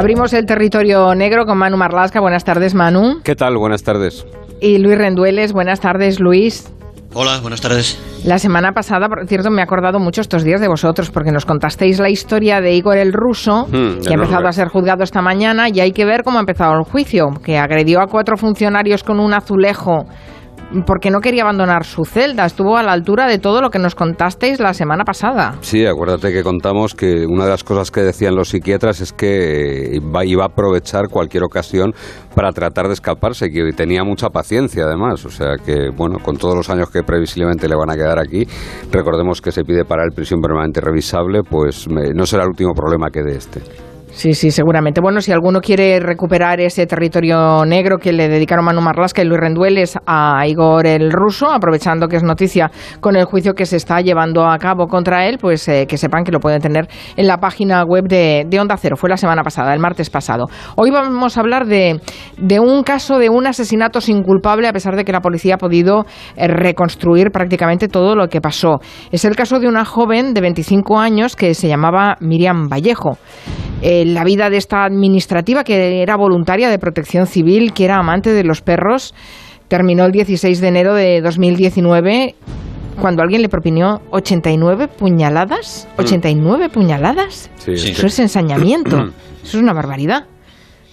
Abrimos el territorio negro con Manu Marlasca. Buenas tardes, Manu. ¿Qué tal? Buenas tardes. Y Luis Rendueles. Buenas tardes, Luis. Hola, buenas tardes. La semana pasada, por cierto, me he acordado mucho estos días de vosotros porque nos contasteis la historia de Igor el ruso, Hmm, que ha empezado a ser juzgado esta mañana y hay que ver cómo ha empezado el juicio, que agredió a cuatro funcionarios con un azulejo porque no quería abandonar su celda. Estuvo a la altura de todo lo que nos contasteis la semana pasada. Sí, acuérdate que contamos que una de las cosas que decían los psiquiatras es que iba, iba a aprovechar cualquier ocasión para tratar de escaparse, que tenía mucha paciencia además. O sea que, bueno, con todos los años que previsiblemente le van a quedar aquí, recordemos que se pide para él prisión permanente revisable, pues me- no será el último problema que de este. Sí, sí, seguramente. Bueno, si alguno quiere recuperar ese territorio negro que le dedicaron Manu Marlasca y Luis Rendueles a Igor el ruso, aprovechando que es noticia con el juicio que se está llevando a cabo contra él, pues eh, que sepan que lo pueden tener en la página web de, de Onda Cero. Fue la semana pasada, el martes pasado. Hoy vamos a hablar de, de un caso de un asesinato sin culpable, a pesar de que la policía ha podido eh, reconstruir prácticamente todo lo que pasó. Es el caso de una joven de 25 años que se llamaba Miriam Vallejo. Eh, la vida de esta administrativa, que era voluntaria de protección civil, que era amante de los perros, terminó el 16 de enero de 2019 cuando alguien le propinó 89 puñaladas. ¿89 puñaladas? Sí, Sí. es Eso es ensañamiento. Eso es una barbaridad.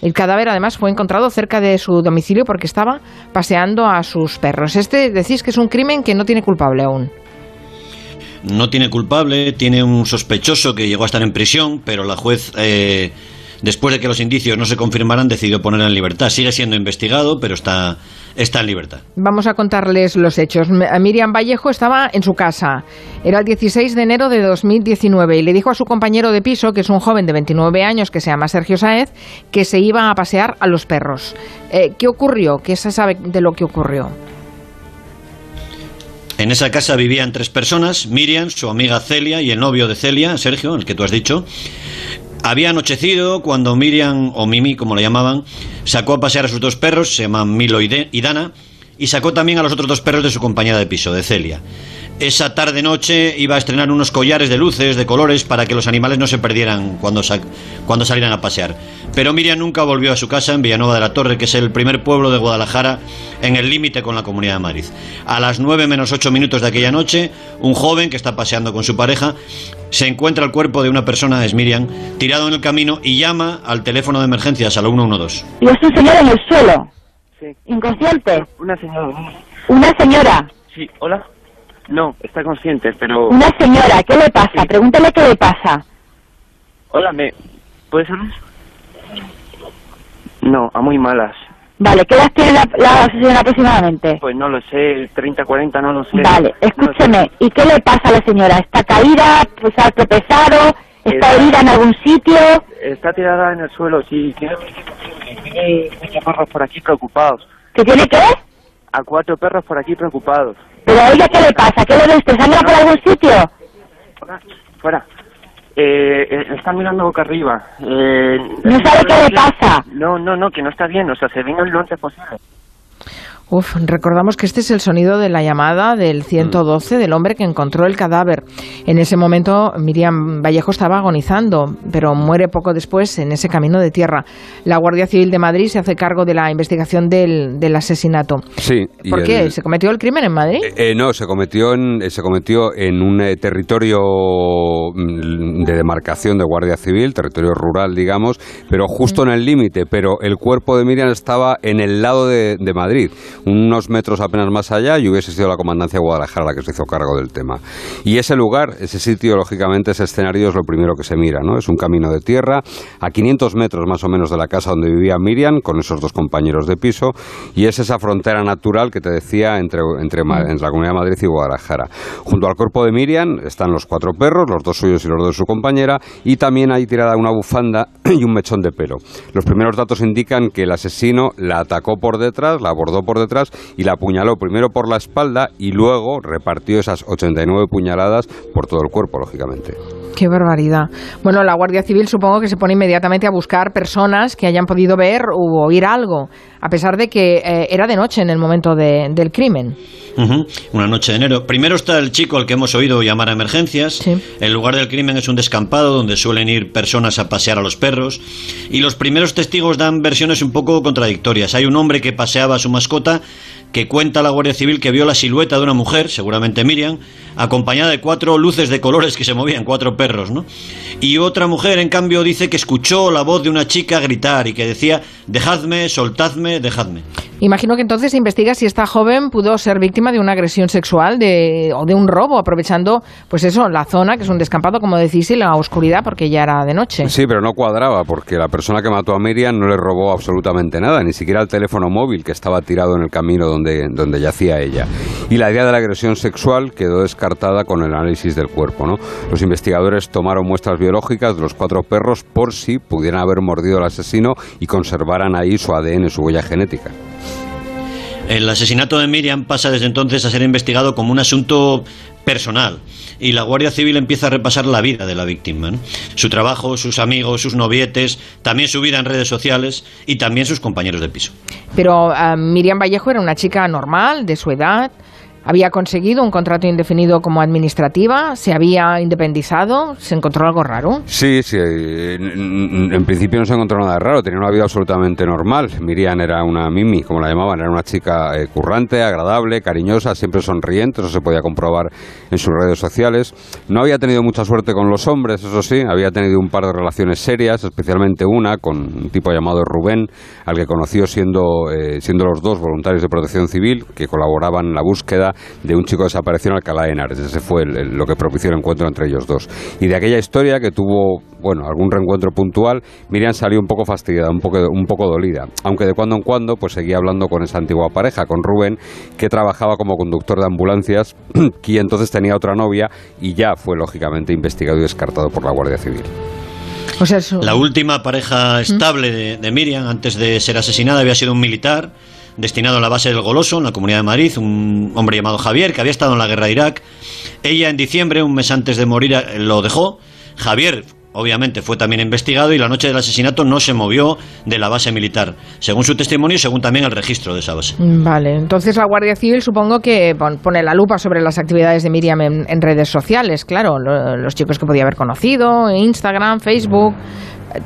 El cadáver además fue encontrado cerca de su domicilio porque estaba paseando a sus perros. Este decís que es un crimen que no tiene culpable aún. No tiene culpable, tiene un sospechoso que llegó a estar en prisión, pero la juez, eh, después de que los indicios no se confirmaran, decidió ponerlo en libertad. Sigue siendo investigado, pero está, está en libertad. Vamos a contarles los hechos. Miriam Vallejo estaba en su casa. Era el 16 de enero de 2019 y le dijo a su compañero de piso, que es un joven de 29 años que se llama Sergio Saez, que se iba a pasear a los perros. Eh, ¿Qué ocurrió? ¿Qué se sabe de lo que ocurrió? En esa casa vivían tres personas, Miriam, su amiga Celia y el novio de Celia, Sergio, el que tú has dicho. Había anochecido cuando Miriam, o Mimi, como le llamaban, sacó a pasear a sus dos perros, se llaman Milo y, y Dana, y sacó también a los otros dos perros de su compañera de piso, de Celia. Esa tarde-noche iba a estrenar unos collares de luces, de colores, para que los animales no se perdieran cuando, sa- cuando salieran a pasear. Pero Miriam nunca volvió a su casa en Villanueva de la Torre, que es el primer pueblo de Guadalajara, en el límite con la Comunidad de Madrid. A las 9 menos 8 minutos de aquella noche, un joven que está paseando con su pareja se encuentra el cuerpo de una persona, es Miriam, tirado en el camino y llama al teléfono de emergencias al 112. Y es un señor en el suelo. Sí. Inconsciente. Una señora. Una señora. Sí, hola. No, está consciente, pero... Una señora. ¿Qué le pasa? Pregúntale qué le pasa. Hola, ¿me... ¿Puedes hablar? No, a muy malas. Vale, ¿qué edad tiene la, la señora aproximadamente? Pues no lo sé, 30, 40, no lo sé. Vale, No escúcheme. sé. ¿Y qué le pasa a la señora? ¿Está caída? ¿Pues ha tropezado? ¿Está Eh, herida en algún sitio? Está tirada en el suelo, sí. Tiene, tiene muchos perros por aquí preocupados. ¿Que tiene qué? A cuatro perros por aquí preocupados. ¿Pero a ella qué le pasa? ¿Qué le ve usted? ¿Sangra por algún sitio? Fuera, fuera. Eh, eh, está mirando boca arriba. Eh, ¿No sabe qué le pasa? No, no, no, que no está bien. O sea, se venga lo antes posible. Uf, recordamos que este es el sonido de la llamada del 112 del hombre que encontró el cadáver. En ese momento Miriam Vallejo estaba agonizando, pero muere poco después en ese camino de tierra. La Guardia Civil de Madrid se hace cargo de la investigación del, del asesinato. Sí. ¿Por el- qué? ¿Se cometió el crimen en Madrid? Eh, eh, no, se cometió en, eh, se cometió en un eh, territorio mm, de demarcación de Guardia Civil, territorio rural, digamos, pero justo en el límite. Pero el cuerpo de Miriam estaba en el lado de, de Madrid, unos metros apenas más allá, y hubiese sido la comandancia de Guadalajara la que se hizo cargo del tema. Y ese lugar, ese sitio, lógicamente, ese escenario es lo primero que se mira, ¿no? Es un camino de tierra a 500 metros más o menos de la casa donde vivía Miriam, con esos dos compañeros de piso, y es esa frontera natural que te decía entre, entre, la Comunidad Madrid y Guadalajara. Junto al cuerpo de Miriam están los cuatro perros, los dos suyos y los dos de su compañera, y también hay tirada una bufanda y un mechón de pelo. Los primeros datos indican que el asesino la atacó por detrás, la abordó por detrás y la apuñaló primero por la espalda y luego repartió esas 89 puñaladas por todo el cuerpo, lógicamente. Qué barbaridad. Bueno, la Guardia Civil supongo que se pone inmediatamente a buscar personas que hayan podido ver u oír algo, a pesar de que eh, era de noche en el momento de- del crimen. Una noche de enero. Primero está el chico al que hemos oído llamar a emergencias. Sí. El lugar del crimen es un descampado donde suelen ir personas a pasear a los perros. Y los primeros testigos dan versiones un poco contradictorias. Hay un hombre que paseaba a su mascota que cuenta la Guardia Civil que vio la silueta de una mujer, seguramente Miriam, acompañada de cuatro luces de colores que se movían, cuatro perros, ¿no? Y otra mujer, en cambio, dice que escuchó la voz de una chica gritar y que decía, dejadme, soltadme, dejadme. Imagino que entonces se investiga si esta joven pudo ser víctima de una agresión sexual de, o de un robo, aprovechando, pues eso, la zona, que es un descampado, como decís, y la oscuridad, porque ya era de noche. Sí, pero no cuadraba, porque la persona que mató a Miriam no le robó absolutamente nada, ni siquiera el teléfono móvil que estaba tirado en el camino donde, donde yacía ella. Y la idea de la agresión sexual quedó descartada con el análisis del cuerpo. Los investigadores tomaron muestras biológicas de los cuatro perros por si pudieran haber mordido al asesino y conservaran ahí su ADN, su huella genética. El asesinato de Miriam pasa desde entonces a ser investigado como un asunto personal y la Guardia Civil empieza a repasar la vida de la víctima, su trabajo, sus amigos, sus novietes, también su vida en redes sociales y también sus compañeros de piso. Pero ah, Miriam Vallejo era una chica normal, de su edad, había conseguido un contrato indefinido como administrativa, se había independizado, se encontró algo raro. Sí, sí. En, en principio no se encontró nada raro, tenía una vida absolutamente normal. Miriam era una mimi, como la llamaban, era una chica eh, currante, agradable, cariñosa, siempre sonriente, eso se podía comprobar en sus redes sociales. No había tenido mucha suerte con los hombres, eso sí, había tenido un par de relaciones serias, especialmente una con un tipo llamado Rubén, al que conoció siendo, eh, siendo los dos voluntarios de protección civil, que colaboraban en la búsqueda de un chico desaparecido en Alcalá de Henares. Ese fue el- el- lo que propició el encuentro entre ellos dos. Y de aquella historia que tuvo, bueno, algún reencuentro puntual, Miriam salió un poco fastidiada, un poco, un poco dolida. Aunque de cuando en cuando, pues seguía hablando con esa antigua pareja, con Rubén, que trabajaba como conductor de ambulancias, y entonces tenía otra novia, y ya fue lógicamente investigado y descartado por la Guardia Civil. O sea, eso- La última pareja estable de, de Miriam antes de ser asesinada había sido un militar destinado a la base del Goloso, en la Comunidad de Madrid, un hombre llamado Javier, que había estado en la guerra de Irak. Ella en diciembre, un mes antes de morir, eh, lo dejó. Javier, obviamente, fue también investigado y la noche del asesinato no se movió de la base militar, según su testimonio y según también el registro de esa base. Vale, entonces la Guardia Civil supongo que pon- pone la lupa sobre las actividades de Miriam en, en redes sociales, claro, lo- los chicos que podía haber conocido, Instagram, Facebook,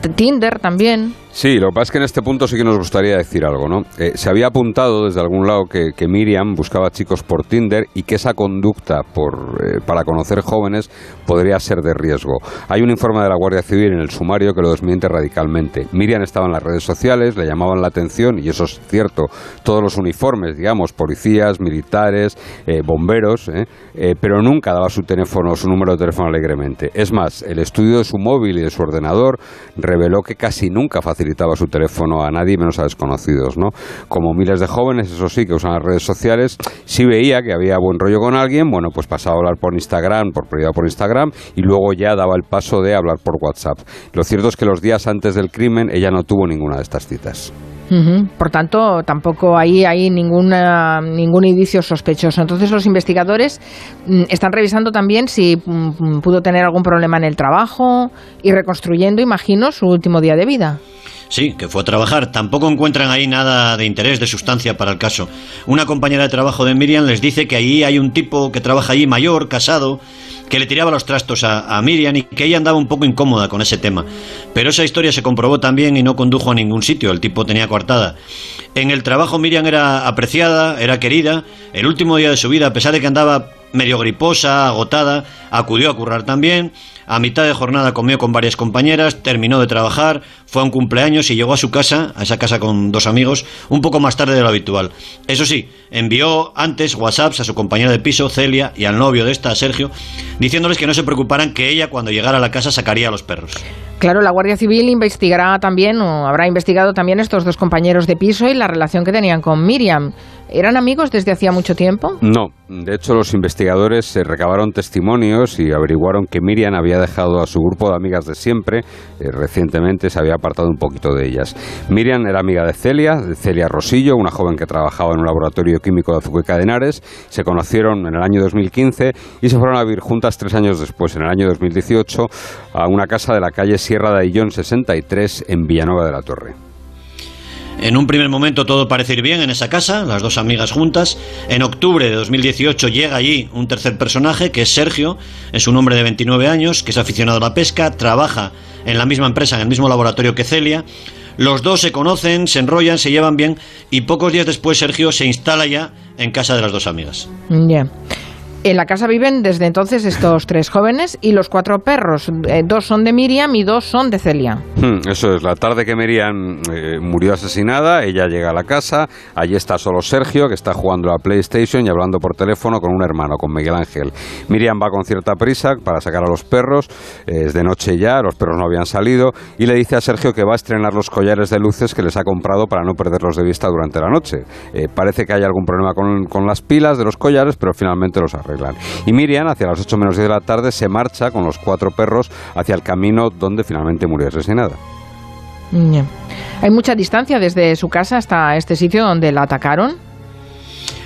t- Tinder también. Sí, lo que pasa es que en este punto sí que nos gustaría decir algo, ¿no? Eh, se había apuntado desde algún lado que, Miriam buscaba chicos por Tinder y que esa conducta por, eh, para conocer jóvenes podría ser de riesgo. Hay un informe de la Guardia Civil en el sumario que lo desmiente radicalmente. Miriam estaba en las redes sociales, le llamaban la atención, y eso es cierto, todos los uniformes, digamos, policías, militares, eh, bomberos. Eh, pero nunca daba su teléfono, su número de teléfono alegremente. Es más, el estudio de su móvil y de su ordenador reveló que casi nunca facilitaba su teléfono a nadie, menos a desconocidos, ¿no? Como miles de jóvenes, eso sí, que usan las redes sociales, si veía que había buen rollo con alguien, bueno, pues pasaba a hablar por Instagram, por privado por Instagram, y luego ya daba el paso de hablar por WhatsApp. Lo cierto es que los días antes del crimen ella no tuvo ninguna de estas citas. Ujú. Por tanto, tampoco ahí hay ninguna, ningún indicio sospechoso. Entonces, los investigadores mm, están revisando también si mm, pudo tener algún problema en el trabajo y reconstruyendo, imagino, su último día de vida. Sí, que fue a trabajar. Tampoco encuentran ahí nada de interés, de sustancia para el caso. Una compañera de trabajo de Miriam les dice que ahí hay un tipo que trabaja allí mayor, casado, que le tiraba los trastos a, a Miriam y que ella andaba un poco incómoda con ese tema. Pero esa historia se comprobó también y no condujo a ningún sitio. El tipo tenía coartada. En el trabajo Miriam era apreciada, era querida. El último día de su vida, a pesar de que andaba medio griposa, agotada, acudió a currar también. A mitad de jornada comió con varias compañeras, terminó de trabajar, fue a un cumpleaños y llegó a su casa, a esa casa con dos amigos, un poco más tarde de lo habitual. Eso sí, envió antes WhatsApps a su compañera de piso, Celia, y al novio de esta, Sergio, diciéndoles que no se preocuparan que ella cuando llegara a la casa sacaría a los perros. Claro, la Guardia Civil investigará también, o habrá investigado también estos dos compañeros de piso y la relación que tenían con Miriam. ¿Eran amigos desde hacía mucho tiempo? No, de hecho los investigadores se recabaron testimonios y averiguaron que Miriam había dejado a su grupo de amigas de siempre, eh, recientemente se había apartado un poquito de ellas. Miriam era amiga de Celia, de Celia Rosillo, una joven que trabajaba en un laboratorio químico de Azúcar de Henares, se conocieron en el año 2015 y se fueron a vivir juntas tres años después, en el año 2018, a una casa de la calle Sierra de Aillón 63 en Villanueva de la Torre. En un primer momento todo parece ir bien en esa casa, las dos amigas juntas. En octubre de 2018 llega allí un tercer personaje, que es Sergio, es un hombre de 29 años, que es aficionado a la pesca, trabaja en la misma empresa, en el mismo laboratorio que Celia. Los dos se conocen, se enrollan, se llevan bien y pocos días después Sergio se instala ya en casa de las dos amigas. Ya. En la casa viven desde entonces estos tres jóvenes y los cuatro perros. Eh, dos son de Miriam y dos son de Celia. Hmm, eso es, la tarde que Miriam eh, murió asesinada, ella llega a la casa, allí está solo Sergio, que está jugando a la PlayStation y hablando por teléfono con un hermano, con Miguel Ángel. Miriam va con cierta prisa para sacar a los perros, eh, es de noche ya, los perros no habían salido, y le dice a Sergio que va a estrenar los collares de luces que les ha comprado para no perderlos de vista durante la noche. parece que hay algún problema con, con las pilas de los collares, pero finalmente los arregla. Y Miriam, hacia las 8 menos 10 de la tarde, se marcha con los cuatro perros hacia el camino donde finalmente murió asesinada. ¿Hay mucha distancia desde su casa hasta este sitio donde la atacaron?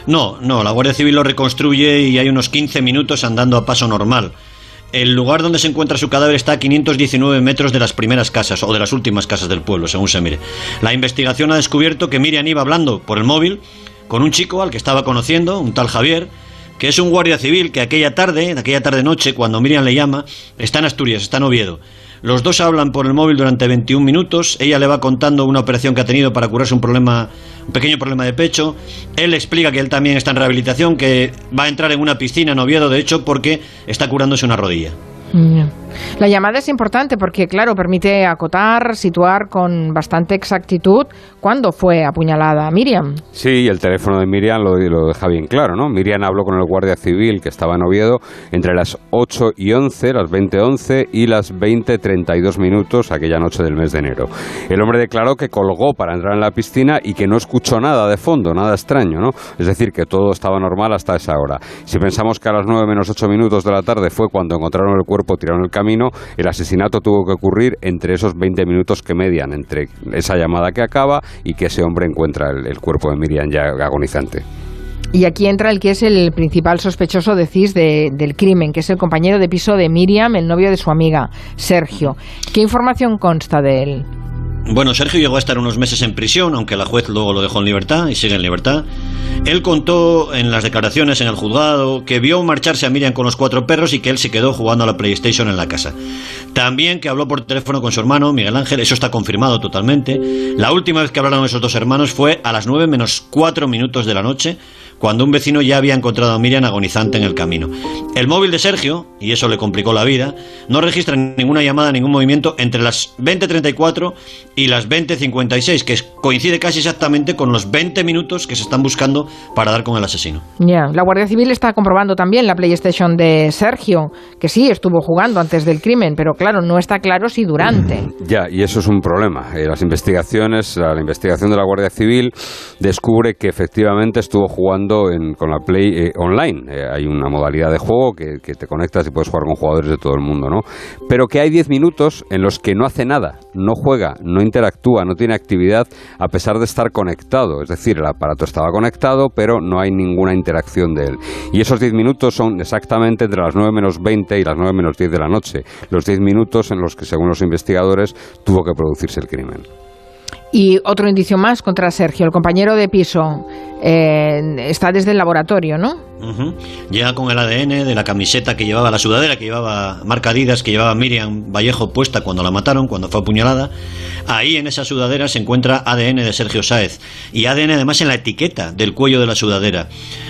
No, no, la Guardia Civil lo reconstruye y hay unos 15 minutos andando a paso normal. El lugar donde se encuentra su cadáver está a 519 metros de las primeras casas o de las últimas casas del pueblo, según se mire. La investigación ha descubierto que Miriam iba hablando por el móvil con un chico al que estaba conociendo, un tal Javier, que es un guardia civil que aquella tarde, aquella tarde-noche, cuando Miriam le llama, está en Asturias, está en Oviedo. Los dos hablan por el móvil durante 21 minutos. Ella le va contando una operación que ha tenido para curarse un problema, un pequeño problema de pecho. Él explica que él también está en rehabilitación, que va a entrar en una piscina en Oviedo, de hecho, porque está curándose una rodilla. La llamada es importante porque, claro, permite acotar, situar con bastante exactitud cuándo fue apuñalada Miriam. Sí, el teléfono de Miriam lo, lo, deja bien claro, ¿no? Miriam habló con el guardia civil que estaba en Oviedo entre las 8 y 11, las 20.11 y las 20.32 minutos aquella noche del mes de enero. El hombre declaró que colgó para entrar en la piscina y que no escuchó nada de fondo, nada extraño, ¿no? Es decir, que todo estaba normal hasta esa hora. Si pensamos que a las 9 menos 8 minutos de la tarde fue cuando encontraron el cuerpo tirado en el el asesinato tuvo que ocurrir entre esos 20 minutos que median entre esa llamada que acaba y que ese hombre encuentra el, cuerpo de Miriam ya agonizante. Y aquí entra el que es el principal sospechoso, decís, de, del crimen, que es el compañero de piso de Miriam, el novio de su amiga, Sergio. ¿Qué información consta de él? Bueno, Sergio llegó a estar unos meses en prisión, aunque la juez luego lo dejó en libertad y sigue en libertad. Él contó en las declaraciones en el juzgado que vio marcharse a Miriam con los cuatro perros y que él se quedó jugando a la PlayStation en la casa. También que habló por teléfono con su hermano, Miguel Ángel, eso está confirmado totalmente. La última vez que hablaron esos dos hermanos fue a las nueve menos cuatro minutos de la noche, cuando un vecino ya había encontrado a Miriam agonizante en el camino. El móvil de Sergio, y eso le complicó la vida, no registra ninguna llamada, ningún movimiento entre las 20.34 y las 20.56, que coincide casi exactamente con los 20 minutos que se están buscando para dar con el asesino. Ya, la Guardia Civil está comprobando también la PlayStation de Sergio, que sí estuvo jugando antes del crimen, pero claro, no está claro si durante. Ya, y eso es un problema. Eh, las investigaciones, la investigación de la Guardia Civil descubre que efectivamente estuvo jugando con la Play eh, online. Eh, hay una modalidad de juego que, te conectas y puedes jugar con jugadores de todo el mundo, ¿no? Pero que hay 10 minutos en los que no hace nada, no juega, no interactúa, no tiene actividad a pesar de estar conectado. Es decir, el aparato estaba conectado, pero no hay ninguna interacción de él. Y esos 10 minutos son exactamente entre las 9 menos 20 y las 9 menos 10 de la noche. Los 10 minutos en los que, según los investigadores, tuvo que producirse el crimen. Y otro indicio más contra Sergio, el compañero de piso, eh, está desde el laboratorio, ¿no? Llega con el ADN de la camiseta que llevaba, la sudadera que llevaba, marca Adidas, que llevaba Miriam Vallejo puesta cuando la mataron, cuando fue apuñalada. Ahí en esa sudadera se encuentra ADN de Sergio Sáez y ADN además en la etiqueta del cuello de la sudadera,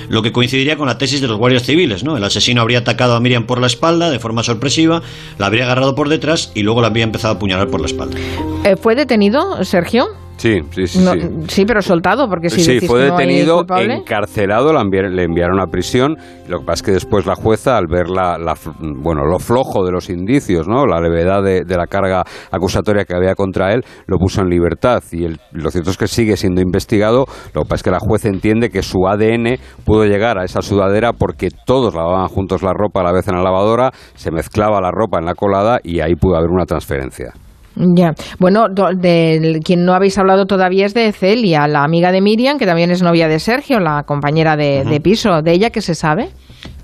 lo que coincidiría con la tesis de los guardias civiles, ¿no? El asesino habría atacado a Miriam por la espalda de forma sorpresiva, la habría agarrado por detrás y luego la habría empezado a apuñalar por la espalda. Eh, ¿Fue detenido Sergio? Sí, sí, sí. No, sí. sí, pero soltado, porque si sí, decís fue que no detenido, encarcelado, le enviaron, le enviaron a prisión. Lo que pasa es que después la jueza, al ver la, la bueno, lo flojo de los indicios, ¿no? la levedad de, de la carga acusatoria que había contra él, lo puso en libertad. Y el- lo cierto es que sigue siendo investigado. Lo que pasa es que la jueza entiende que su ADN pudo llegar a esa sudadera porque todos lavaban juntos la ropa a la vez en la lavadora, se mezclaba la ropa en la colada y ahí pudo haber una transferencia. Ya. Bueno, do- de quien no habéis hablado todavía es de Celia, la amiga de Miriam, que también es novia de Sergio, la compañera de, de piso. ¿De ella qué se sabe?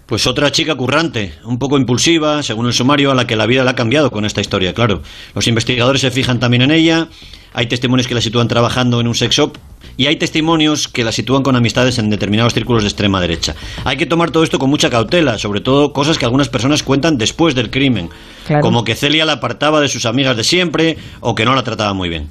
Pues otra chica currante, un poco impulsiva, según el sumario, a la que la vida le ha cambiado con esta historia, claro. Los investigadores se fijan también en ella, hay testimonios que la sitúan trabajando en un sex shop y hay testimonios que la sitúan con amistades en determinados círculos de extrema derecha. Hay que tomar todo esto con mucha cautela, sobre todo cosas que algunas personas cuentan después del crimen, Claro. como que Celia la apartaba de sus amigas de siempre o que no la trataba muy bien.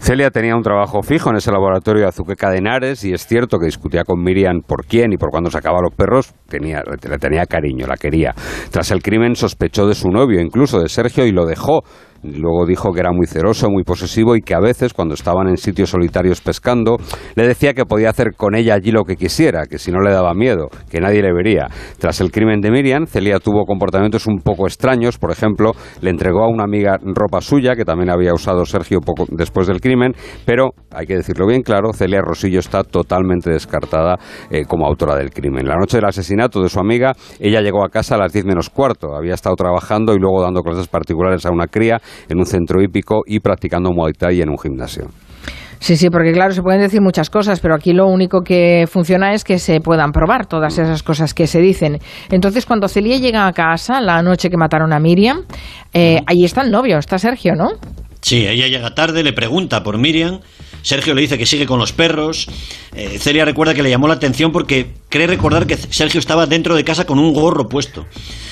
Celia tenía un trabajo fijo en ese laboratorio de Azuqueca de Henares y es cierto que discutía con Miriam por quién y por cuándo sacaba los perros, tenía, le tenía cariño, la quería. Tras el crimen sospechó de su novio, incluso de Sergio, y lo dejó. Luego dijo que era muy celoso, muy posesivo y que a veces, cuando estaban en sitios solitarios pescando, le decía que podía hacer con ella allí lo que quisiera, que si no le daba miedo, que nadie le vería. Tras el crimen de Miriam, Celia tuvo comportamientos un poco extraños. Por ejemplo, le entregó a una amiga ropa suya, que también había usado Sergio poco después del crimen, pero, hay que decirlo bien claro, Celia Rosillo está totalmente descartada eh, como autora del crimen. La noche del asesinato de su amiga, ella llegó a casa a las 10 menos cuarto. Había estado trabajando y luego dando clases particulares a una cría en un centro hípico y practicando Muay Thai en un gimnasio. Sí, sí, porque claro, se pueden decir muchas cosas, pero aquí lo único que funciona es que se puedan probar todas esas cosas que se dicen. Entonces, cuando Celia llega a casa la noche que mataron a Miriam, eh, ahí está el novio, está Sergio, ¿no? Sí, ella llega tarde, le pregunta por Miriam. Sergio le dice que sigue con los perros. Eh, Celia recuerda que le llamó la atención porque cree recordar que Sergio estaba dentro de casa con un gorro puesto.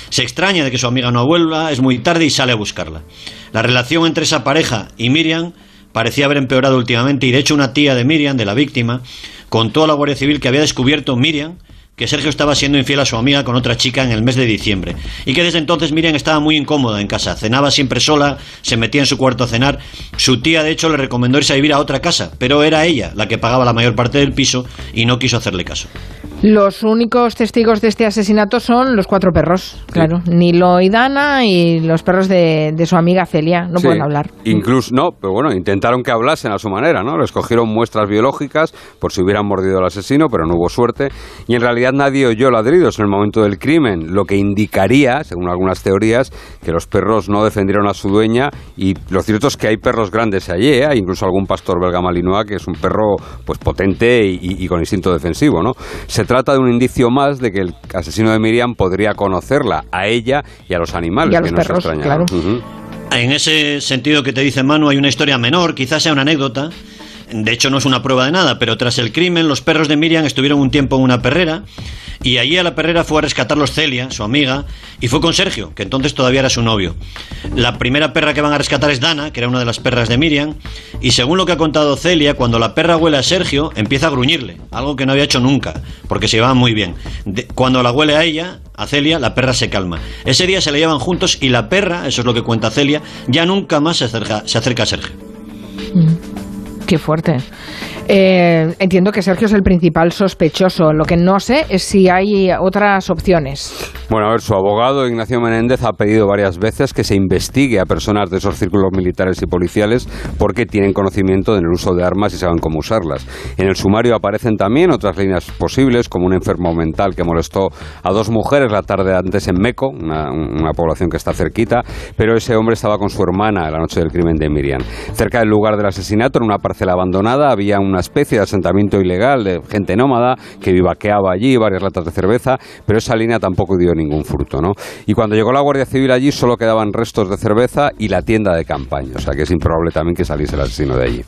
Se extraña de que su amiga no vuelva, es muy tarde y sale a buscarla. La relación entre esa pareja y Miriam parecía haber empeorado últimamente y de hecho una tía de Miriam, de la víctima, contó a la Guardia Civil que había descubierto Miriam que Sergio estaba siendo infiel a su amiga con otra chica en el mes de diciembre y que desde entonces Miriam estaba muy incómoda en casa, cenaba siempre sola, se metía en su cuarto a cenar. Su tía de hecho le recomendó irse a vivir a otra casa, pero era ella la que pagaba la mayor parte del piso y no quiso hacerle caso. Los únicos testigos de este asesinato son los cuatro perros, claro. Nilo y Dana y los perros de, de su amiga Celia. No Sí, pueden hablar. Incluso, no, pero bueno, intentaron que hablasen a su manera, ¿no? Les cogieron muestras biológicas por si hubieran mordido al asesino, pero no hubo suerte. Y en realidad nadie oyó ladridos en el momento del crimen, lo que indicaría, según algunas teorías, que los perros no defendieron a su dueña. Y lo cierto es que hay perros grandes allí, ¿eh? Hay incluso algún pastor belga malinois que es un perro pues potente y, y- y con instinto defensivo, ¿no? Se trata de un indicio más de que el asesino de Miriam podría conocerla, a ella y a los animales. Y a que no se. En ese sentido que te dice Manu, hay una historia menor, quizás sea una anécdota. De hecho, no es una prueba de nada, pero tras el crimen, los perros de Miriam estuvieron un tiempo en una perrera y allí a la perrera fue a rescatarlos Celia, su amiga, y fue con Sergio, que entonces todavía era su novio. La primera perra que van a rescatar es Dana, que era una de las perras de Miriam, y según lo que ha contado Celia, cuando la perra huele a Sergio, empieza a gruñirle, algo que no había hecho nunca, porque se llevaban muy bien. Cuando la huele a ella, a Celia, la perra se calma. Ese día se la llevan juntos y la perra, eso es lo que cuenta Celia, ya nunca más se acerca, se acerca a Sergio. Qué fuerte. Eh, entiendo que Sergio es el principal sospechoso. Lo que no sé es si hay otras opciones. Bueno, a ver, su abogado Ignacio Menéndez ha pedido varias veces que se investigue a personas de esos círculos militares y policiales porque tienen conocimiento en el uso de armas y saben cómo usarlas. En el sumario aparecen también otras líneas posibles, como un enfermo mental que molestó a dos mujeres la tarde antes en Meco, una, una población que está cerquita, pero ese hombre estaba con su hermana la noche del crimen de Miriam. Cerca del lugar del asesinato, en una parcela abandonada, había una especie de asentamiento ilegal de gente nómada que vivaqueaba allí, varias latas de cerveza, pero esa línea tampoco dio ningún fruto, ¿no? Y cuando llegó la Guardia Civil allí solo quedaban restos de cerveza y la tienda de campaña, o sea que es improbable también que saliese el asesino de allí.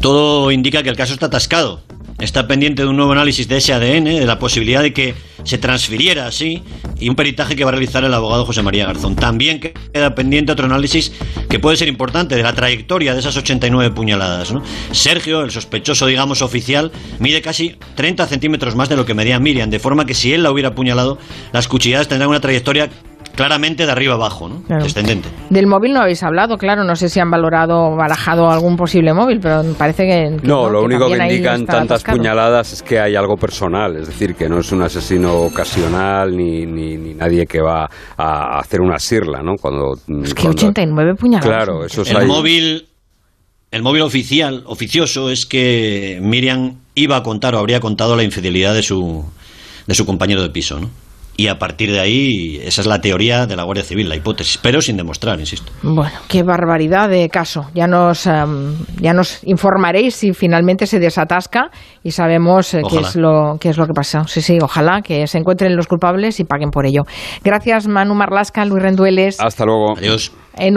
Todo indica que el caso está atascado. Está pendiente de un nuevo análisis de ese ADN, de la posibilidad de que se transfiriera así, y un peritaje que va a realizar el abogado José María Garzón. También queda pendiente otro análisis que puede ser importante de la trayectoria de esas 89 puñaladas. Sergio, el sospechoso, digamos, oficial, mide casi 30 centímetros más de lo que medía Miriam, de forma que si él la hubiera apuñalado, las cuchilladas tendrán una trayectoria claramente de arriba abajo, ¿no? Claro. Descendente. Del móvil no habéis hablado, claro, no sé si han valorado, barajado algún posible móvil, pero parece que... que No, lo único que indican tantas atascado. puñaladas es que hay algo personal, es decir, que no es un asesino ocasional ni, ni, ni nadie que va a hacer una sirla, ¿no? Cuando, Es que cuando- 89 puñaladas. Claro, eso es El ahí. móvil, el móvil oficial, oficioso, es que Miriam iba a contar o habría contado la infidelidad de su, de su compañero de piso, ¿no? Y a partir de ahí, esa es la teoría de la Guardia Civil, la hipótesis, pero sin demostrar, insisto. Bueno, qué barbaridad de caso. Ya nos, em, ya nos informaréis si finalmente se desatasca y sabemos eh, qué es, lo, qué es lo que pasa. Sí, sí, ojalá que se encuentren los culpables y paguen por ello. Gracias, Manu Marlasca, Luis Rendueles. Hasta luego. Adiós. En un